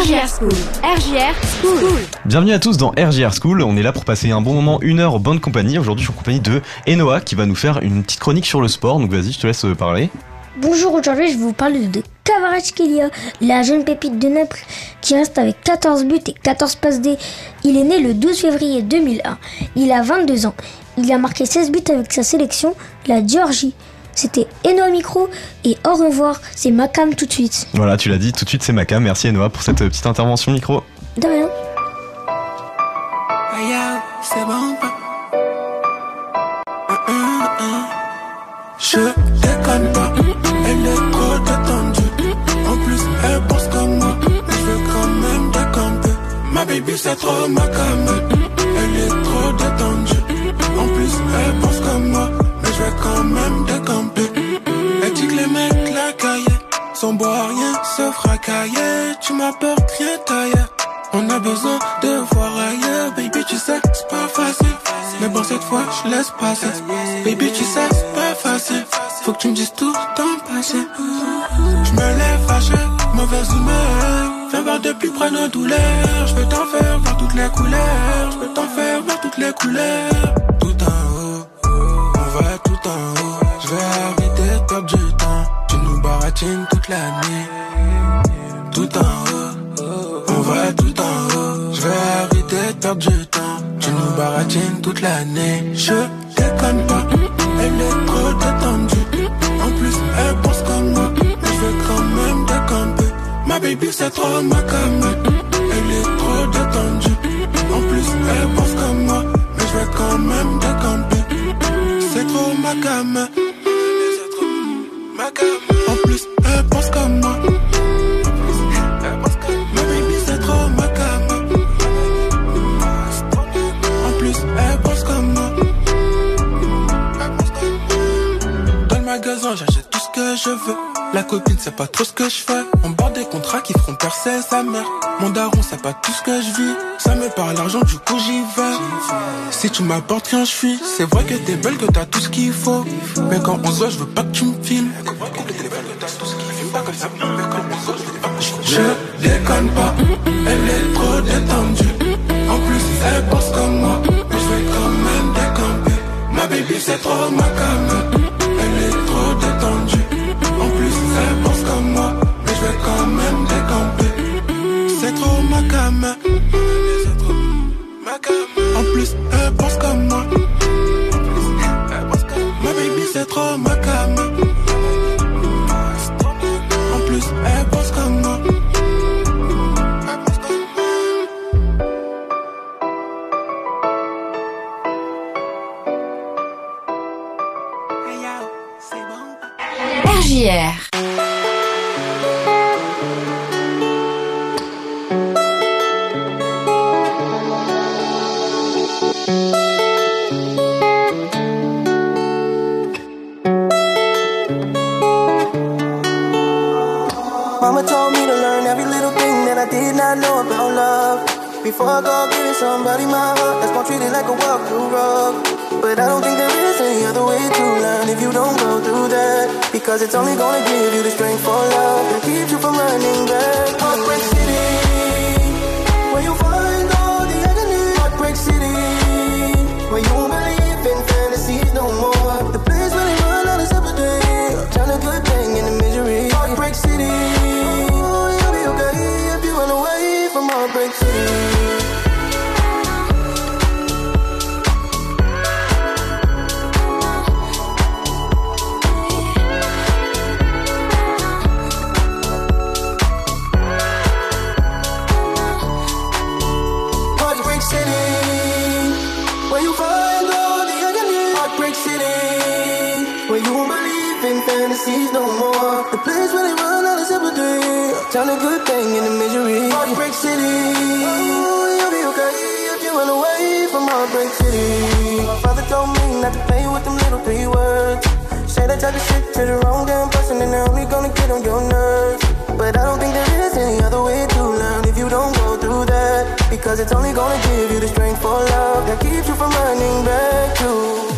RJR School. RJR School. Bienvenue à tous dans RJR School. On est là pour passer un bon moment, une heure en bonne compagnie. Aujourd'hui, je suis en compagnie de Enoa qui va nous faire une petite chronique sur le sport. Donc vas-y, je te laisse euh, parler. Bonjour, aujourd'hui je vais vous parler de Kvaratskhelia, la jeune pépite de Naples qui reste avec 14 buts et 14 passes D. Il est né le 12 février 2001. Il a 22 ans. Il a marqué 16 buts avec sa sélection, la Géorgie. C'était Enoa Micro et au revoir, c'est Macam tout de suite. Voilà, tu l'as dit, tout de suite c'est Macam. Merci Enoa pour cette euh, petite intervention micro. De rien. c'est bon Je déconne pas, elle est trop détendue. En plus, elle pense comme moi, je veux quand même décamper. Ma baby, c'est trop ma cam. Elle est trop détendue. En plus, elle pense comme moi, quand même décamper. Elle dit que les mecs la caillaient, sans boire rien se fracailler. Tu m'apportes rien taillé. On a besoin de voir ailleurs, baby, tu sais, c'est pas facile. Mais bon, cette fois, je laisse passer. Baby, tu sais, c'est pas facile. Faut que tu me dises tout ton passé. Je me lève fâché, mauvaise humeur. Viens voir de plus près nos douleurs. Je vais t'en faire voir toutes les couleurs. Je t'en faire voir toutes les couleurs. Tout en haut, on va tout Je vais arrêter de perdre du temps. Tu nous baratines toute la nuit. Tout en haut, on va tout en haut. Je vais arrêter de perdre du temps. Tu nous baratines toute l'année. Je déconne pas, elle est trop détendue. En plus, elle pense comme moi. Mais je vais quand même décamper. Ma baby, c'est trop ma cam. Elle est trop détendue. En plus, elle pense comme moi. Mais je vais quand même décamper. C'est trop ma cam. Je veux. La copine sait pas trop ce que je fais. On bord des contrats qui feront percer sa mère. Mon daron sait pas tout ce que je vis. Ça me parle l'argent, du coup j'y vais. Si tu m'apportes rien, je suis. C'est vrai que t'es belle, que t'as tout ce qu'il faut. Mais quand on se voit, je veux pas que tu me filmes. Je déconne pas, elle est trop détendue. En plus, elle pense comme moi, mais je vais quand même décamper. Ma baby, c'est trop ma cam. Vais quand même décamper. C'est trop ma cam. C'est trop ma cam. En plus, elle pense comme moi. Ma baby, c'est trop ma cam. En plus, elle pense comme moi. RJR. Before I go giving somebody my heart, that's gonna treat it like a walk through rug. But I don't think there is any other way to learn if you don't go through that. Because it's only gonna give you the strength for love that keeps you from running back. Turn a good thing into misery. Heartbreak City, you'll be okay if you run away from Heartbreak City. My father told me not to play with them little three words. Say that type of shit to the wrong damn person, and they're only gonna get on your nerves. But I don't think there is any other way to learn if you don't go through that. Because it's only gonna give you the strength for love that keeps you from running back to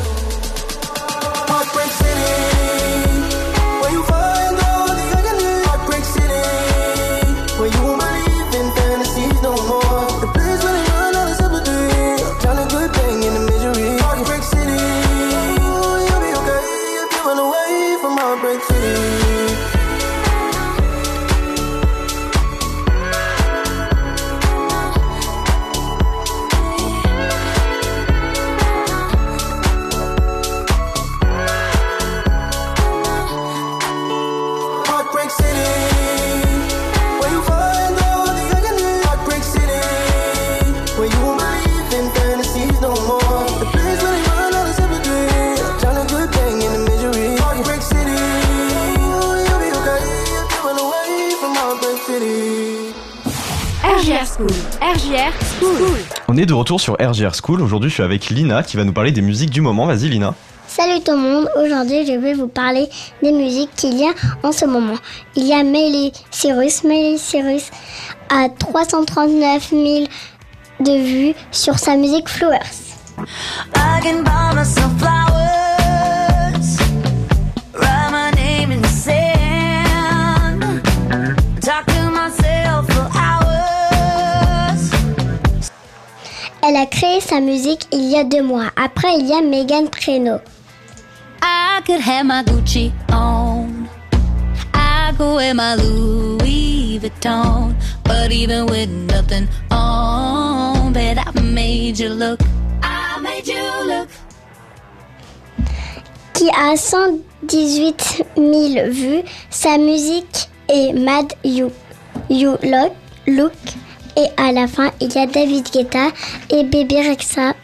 est de retour sur RGR School. Aujourd'hui, je suis avec Lina qui va nous parler des musiques du moment. Vas-y, Lina. Salut tout le monde, aujourd'hui je vais vous parler des musiques qu'il y a en ce moment. Il y a Miley Cyrus. Miley Cyrus a 339 000 de vues sur sa musique Flowers. I can buy Elle a créé sa musique il y a deux mois. Après il y a Megan Trainor. I could have my Gucci on. I could wear my Louis Vuitton. But even with nothing on, bet I made you look. I made you look. qui a 118 000 vues. Sa musique est Mad You, you Look, Look. Et à la fin, il y a David Guetta et Baby Rexa.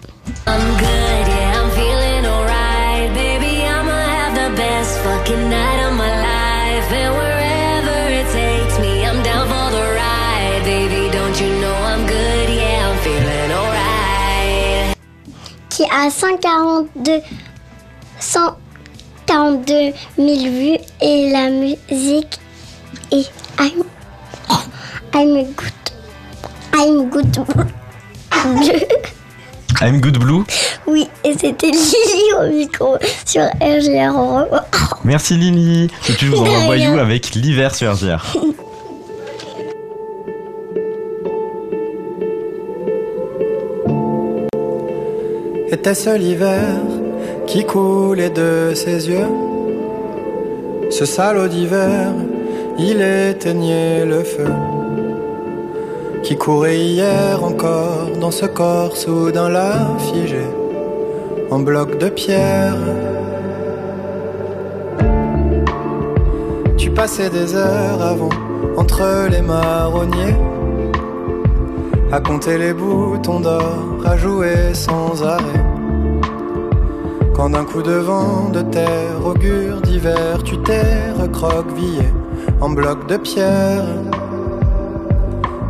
I'm good, yeah, I'm feeling alright. Baby, I'ma have the best fucking night of my life. And wherever it takes me, I'm down for the ride. Baby, don't you know I'm good, yeah, I'm feeling alright. qui a 142, 142 000 vues. Et la musique est I'm, oh, I'm good. I'm good. Bleu. I'm Good Blue. Oui, et c'était Lily au micro sur RGR. Merci Lily. Tout de suite, je vous De envoie rien. Voyou avec l'hiver sur RGR. Était-ce l'hiver qui coulait de ses yeux? Ce salaud d'hiver, il éteignait le feu Qui courait hier encore dans ce corps soudain là figé En bloc de pierre Tu passais des heures avant entre les marronniers à compter les boutons d'or, à jouer sans arrêt. Quand d'un coup de vent de terre, augure d'hiver, tu t'es recroquevillé en bloc de pierre.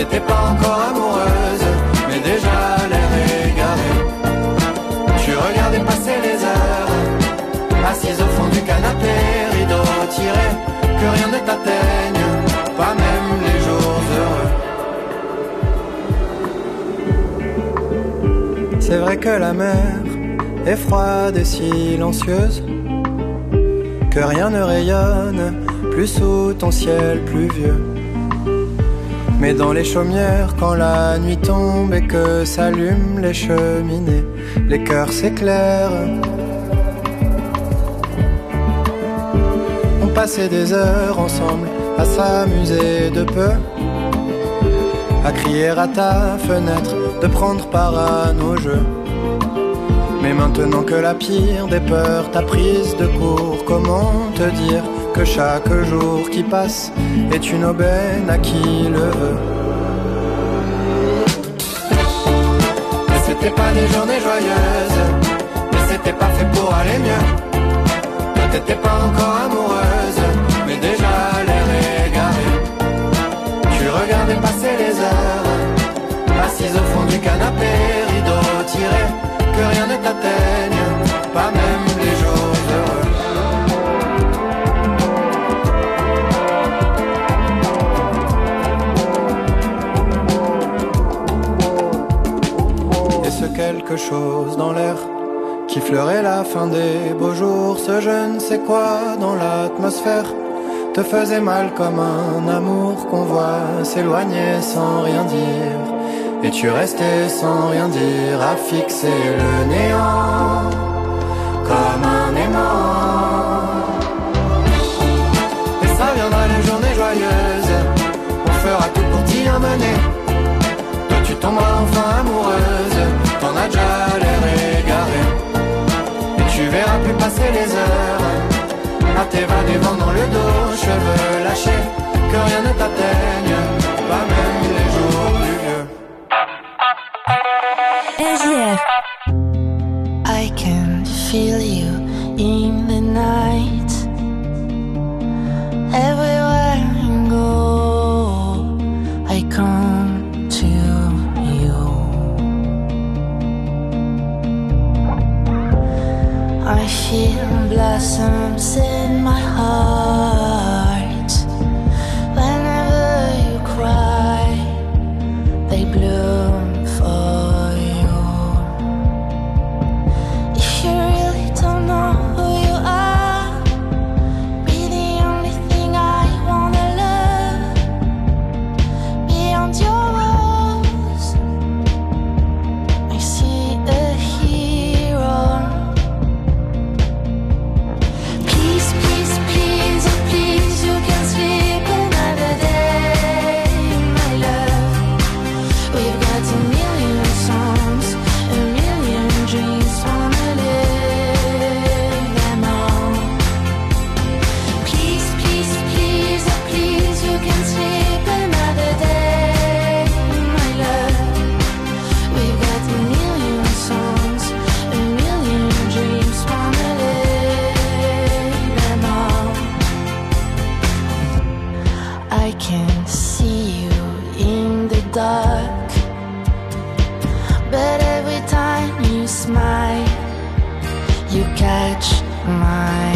T'étais pas encore amoureuse, mais déjà l'air égaré. Tu regardais passer les heures, assise au fond du canapé, rideau tiré, que rien ne t'atteigne, pas même les jours heureux. C'est vrai que la mer est froide et silencieuse, que rien ne rayonne plus sous ton ciel pluvieux. Mais dans les chaumières, quand la nuit tombe et que s'allument les cheminées, les cœurs s'éclairent. On passait des heures ensemble à s'amuser de peu, à crier à ta fenêtre, de prendre part à nos jeux. Mais maintenant que la pire des peurs t'a prise de court, comment te dire que chaque jour qui passe est une aubaine à qui le veut Et c'était pas des journées joyeuses, mais c'était pas fait pour aller mieux. T'étais pas encore amoureuse, mais déjà l'air égaré. Tu regardais passer les heures, assise au fond du canapé, rideau tiré, que rien ne t'atteigne, pas même les quelque chose dans l'air qui fleurait la fin des beaux jours, ce je ne sais quoi dans l'atmosphère te faisait mal comme un amour qu'on voit s'éloigner sans rien dire. Et tu restais sans rien dire à fixer le néant comme un aimant. Et ça viendra les journées joyeuses, on fera tout pour t'y amener. tomberas enfin amoureuse, t'en as déjà l'air égaré. Et tu verras plus passer les heures. À t'évader vent dans le dos, cheveux lâchés, que rien ne t'atteigne, pas même my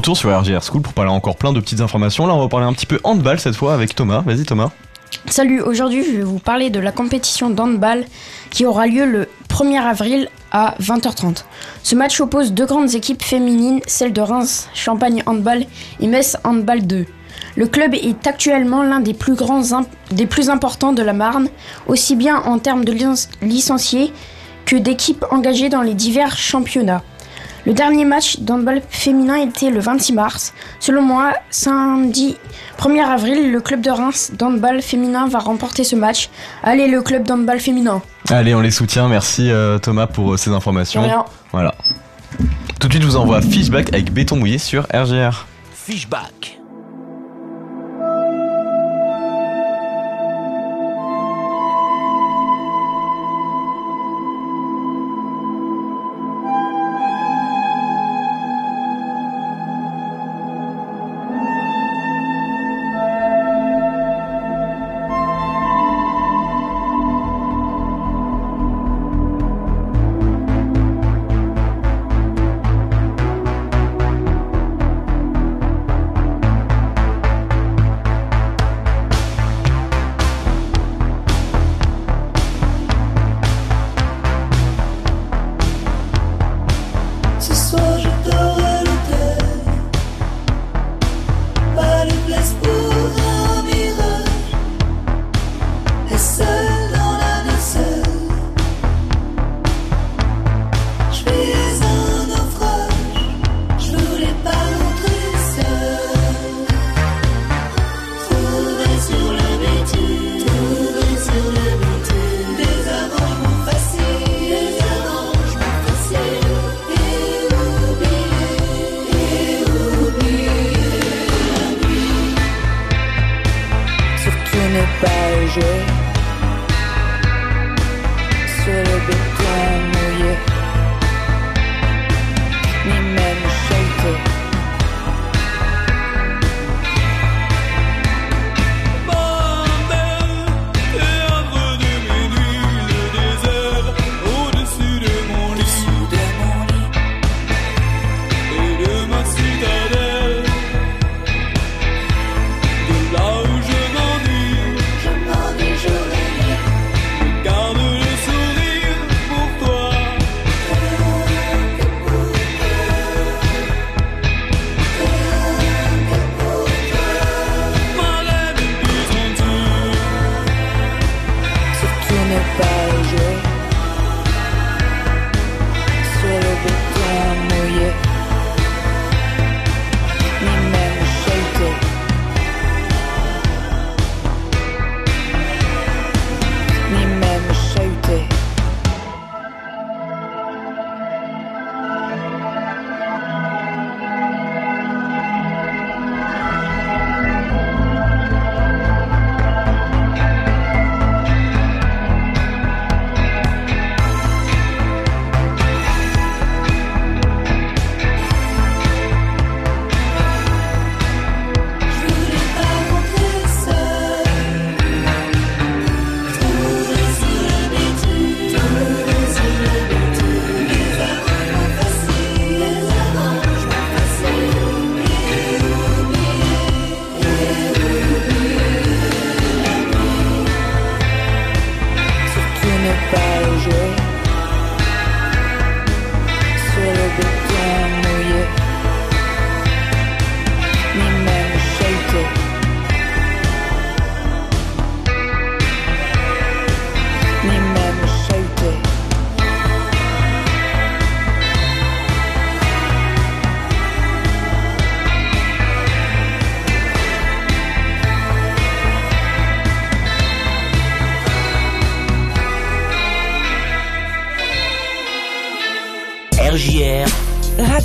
retour sur RGR School pour parler encore plein de petites informations. Là, on va parler un petit peu handball cette fois avec Thomas. Vas-y, Thomas. Salut, aujourd'hui je vais vous parler de la compétition d'handball qui aura lieu le 1er avril à 20h30. Ce match oppose deux grandes équipes féminines, celle de Reims Champagne Handball et Metz Handball 2. Le club est actuellement l'un des plus grands des plus importants de la Marne, aussi bien en termes de lic- licenciés que d'équipes engagées dans les divers championnats. Le dernier match d'handball féminin était le 26 mars. Selon moi, samedi 1er avril, le club de Reims d'handball féminin va remporter ce match. Allez, le club d'handball féminin. Allez, on les soutient. Merci euh, Thomas pour euh, ces informations. Rien. Voilà. Tout de suite, je vous envoie Fishback avec béton mouillé sur RGR. Fishback.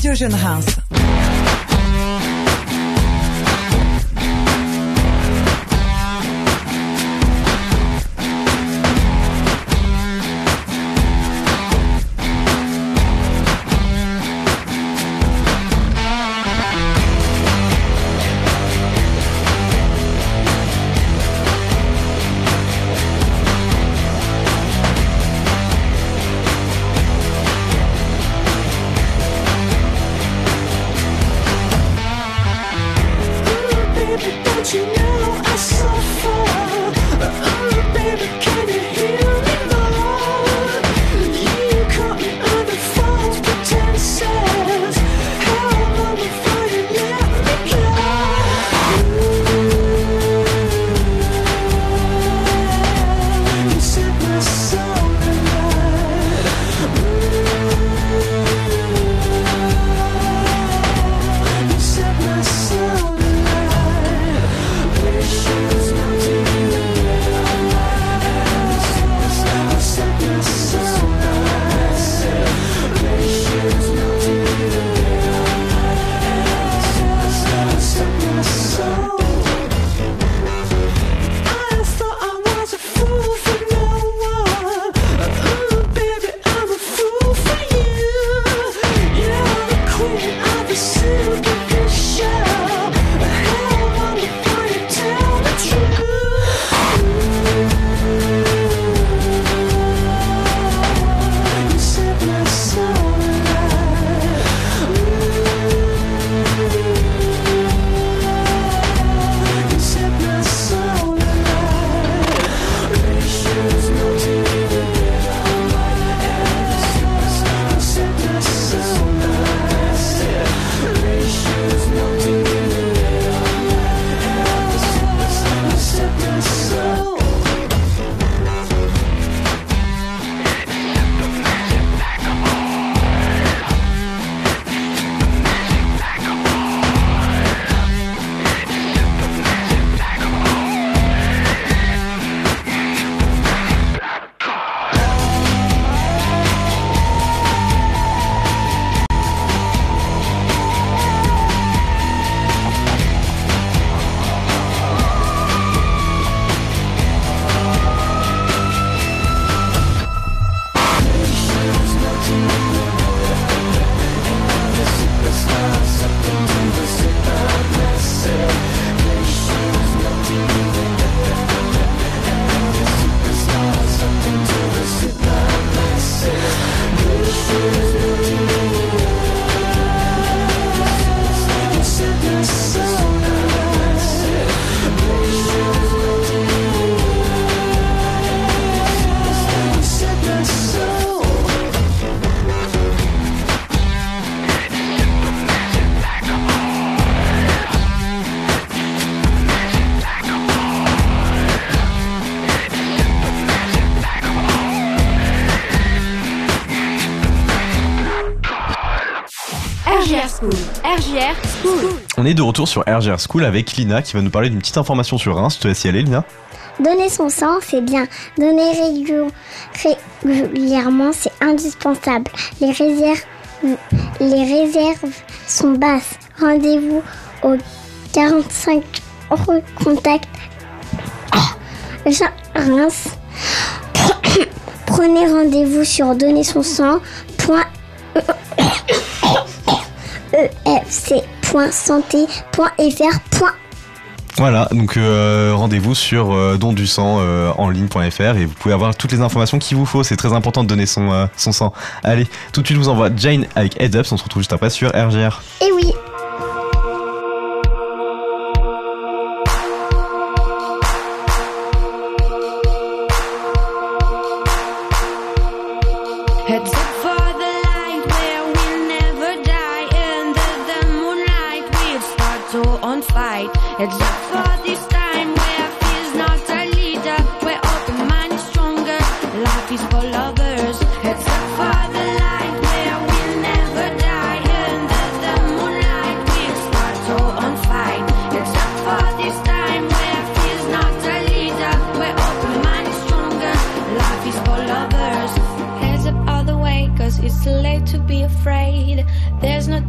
Radio Jeune On est de retour sur RGR School avec Lina qui va nous parler d'une petite information sur Reims. Je te laisse y aller, Lina. Donner son sang, c'est bien. Donner régu- régulièrement, c'est indispensable. Les réserves, les réserves sont basses. Rendez-vous au 45 rue contact Reims. Prenez rendez-vous sur donner son sang. Voilà, donc euh, rendez-vous sur euh, don du sang euh, en ligne.fr et vous pouvez avoir toutes les informations qu'il vous faut. C'est très important de donner son, son sang. Allez, tout de suite, je vous envoie Jane avec Heads Up. On se retrouve juste après sur RGR. Et oui.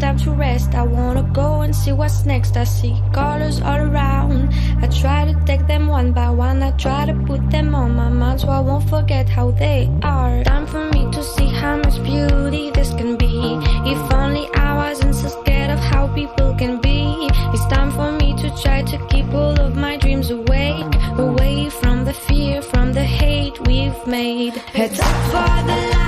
Time to rest. I wanna go and see what's next. I see colors all around. I try to take them one by one. I try to put them on my mind so I won't forget how they are. Time for me to see how much beauty this can be. If only I wasn't so scared of how people can be. It's time for me to try to keep all of my dreams awake. Away from the fear, from the hate we've made. Heads up for the light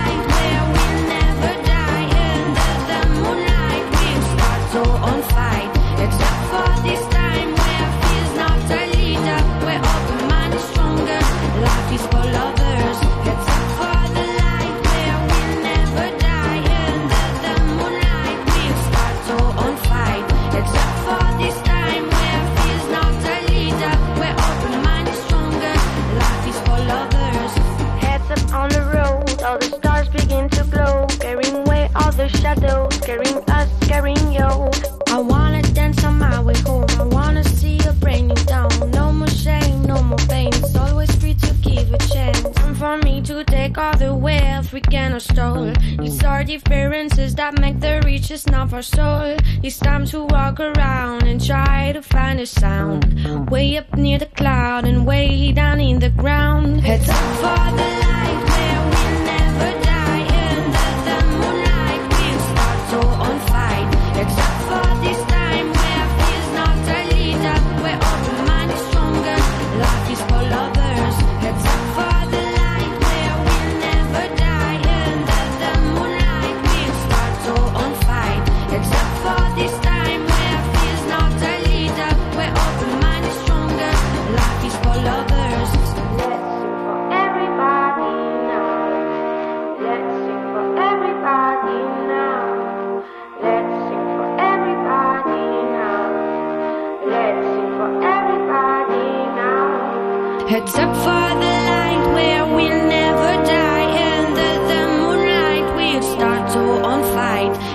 It's our differences that make the richest of our soul. It's time to walk around and try to find a sound. Way up near the cloud and way down in the ground. Heads up for the light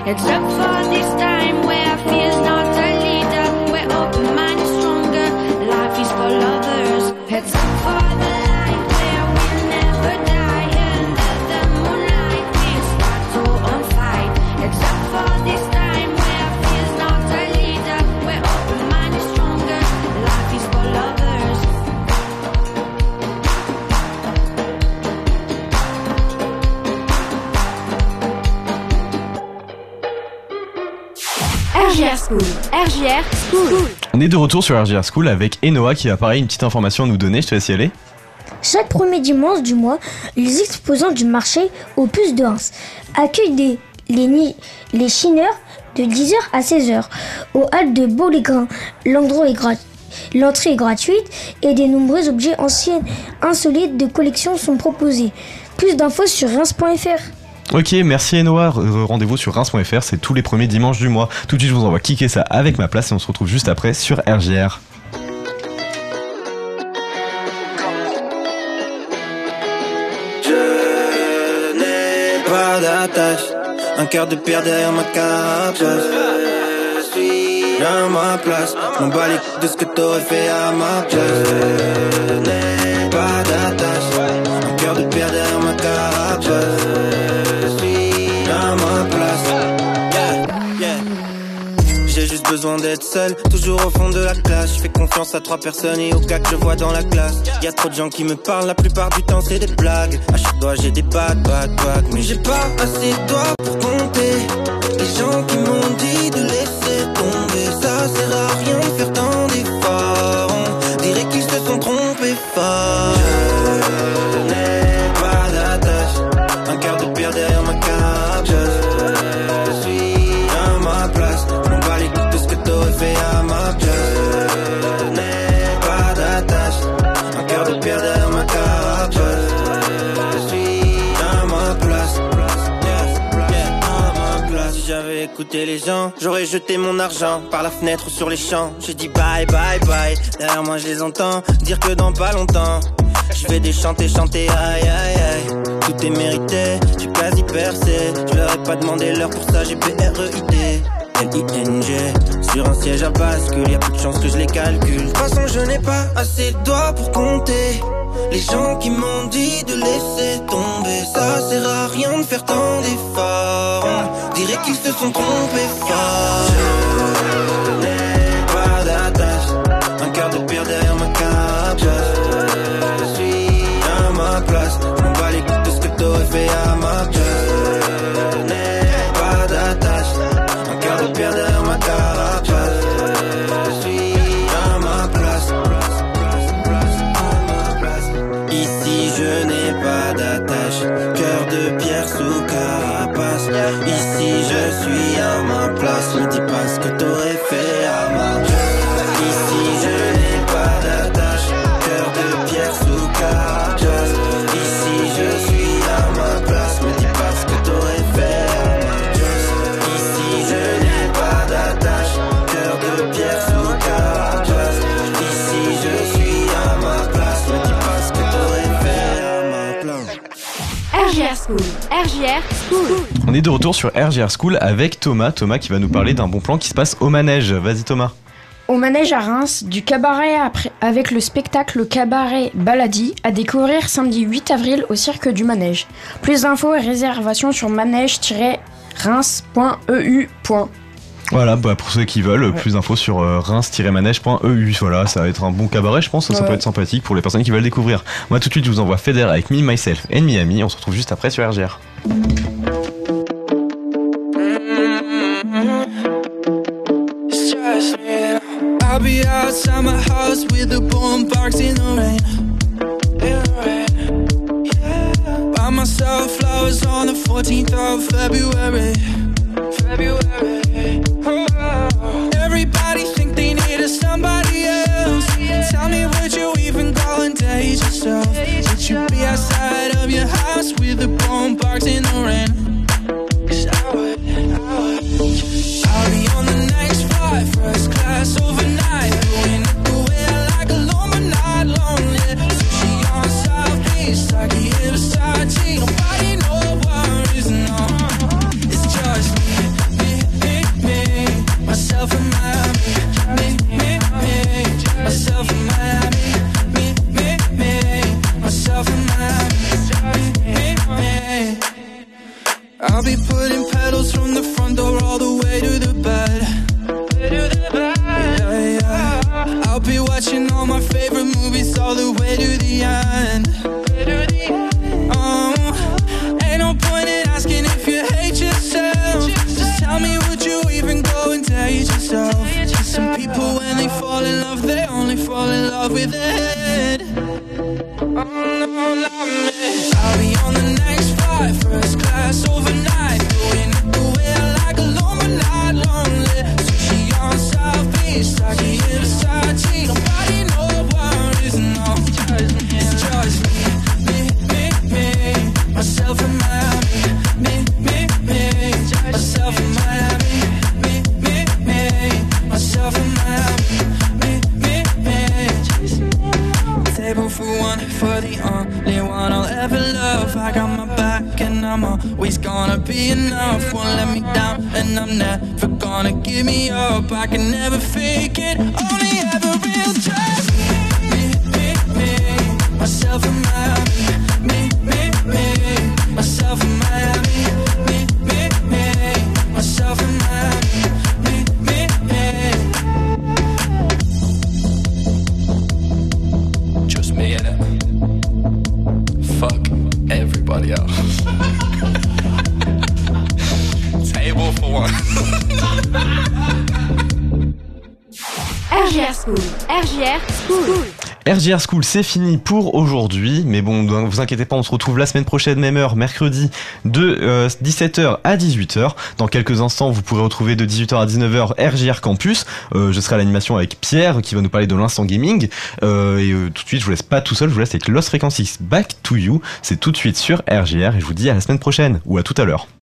Except for this time where I feel RJR School. On est de retour sur RGR School avec Enoa qui va pareil une petite information à nous donner. Je te laisse y aller. Chaque premier dimanche du mois, les exposants du marché aux puces de Reims accueillent des, les, les chineurs de 10h à 16h au hall de Beau-les-Grains. L'endroit est gratuit. L'entrée est gratuite et des nombreux objets anciens insolites de collection sont proposés. Plus d'infos sur reims.fr. Ok, merci Enoa. Rendez-vous sur reims.fr, c'est tous les premiers dimanches du mois. Tout de suite, je vous envoie kicker ça avec ma place et on se retrouve juste après sur RGR. Je n'ai pas d'attache, un cœur de pierre derrière ma carapace. à ma place. M'en bats de ce que t'aurais fait à ma place. Je n'ai pas d'attache. Un cœur de pierre derrière ma carapace. Besoin d'être seul, toujours au fond de la classe. Je fais confiance à trois personnes et au gars que je vois dans la classe. Y a trop de gens qui me parlent, la plupart du temps c'est des blagues. À chaque doigt j'ai des bad, bad, bad. Mais j'ai pas assez de doigts pour compter. Les gens qui m'ont dit de laisser tomber, ça sert à rien de faire j'aurais jeté mon argent par la fenêtre sur les champs. J'ai dit bye bye bye. Derrière moi je les entends dire que dans pas longtemps. Je vais déchanter, chanter, aïe aïe aïe. Tout est mérité, j'ai quasi percé. Je leur ai pas demandé l'heure pour ça, j'ai B-R-E-I-D. L-I-N-G Sur un siège à bascule, y a peu de chance que je les calcule. De toute façon, je n'ai pas assez de doigts pour compter. Les gens qui m'ont dit de laisser tomber, ça sert à rien de faire tant d'efforts. Dirait qu'ils se sont trompés. On est de retour sur RGR School avec Thomas. Thomas qui va nous parler d'un bon plan qui se passe au manège. Vas-y Thomas. Au manège à Reims, du cabaret après- avec le spectacle Cabaret Baladi à découvrir samedi 8 avril au cirque du manège. Plus d'infos et réservations sur manège-reims.eu. Voilà, bah, pour ceux qui veulent, plus d'infos sur euh, reims-manège.eu. Voilà, ça va être un bon cabaret, je pense. Ça Ouais. peut être sympathique pour les personnes qui veulent découvrir. Moi, tout de suite, je vous envoie Feder avec Me, Myself et Miami. On se retrouve juste après sur RGR. Got my back and I'm always gonna be enough. Won't let me down and I'm never gonna give me up. I can never fake it, only ever real trust. Me, me, me, myself and Miami. RGR School. RGR School, c'est fini pour aujourd'hui. Mais bon, vous inquiétez pas, on se retrouve la semaine prochaine, même heure, mercredi, de euh, 17h à 18h. Dans quelques instants, vous pourrez retrouver de 18h à 19h RGR Campus. Euh, je serai à l'animation avec Pierre, qui va nous parler de l'instant gaming. Euh, et euh, tout de suite, je vous laisse pas tout seul, je vous laisse avec Lost Frequencies Back to You. C'est tout de suite sur RGR et je vous dis à la semaine prochaine, ou à tout à l'heure.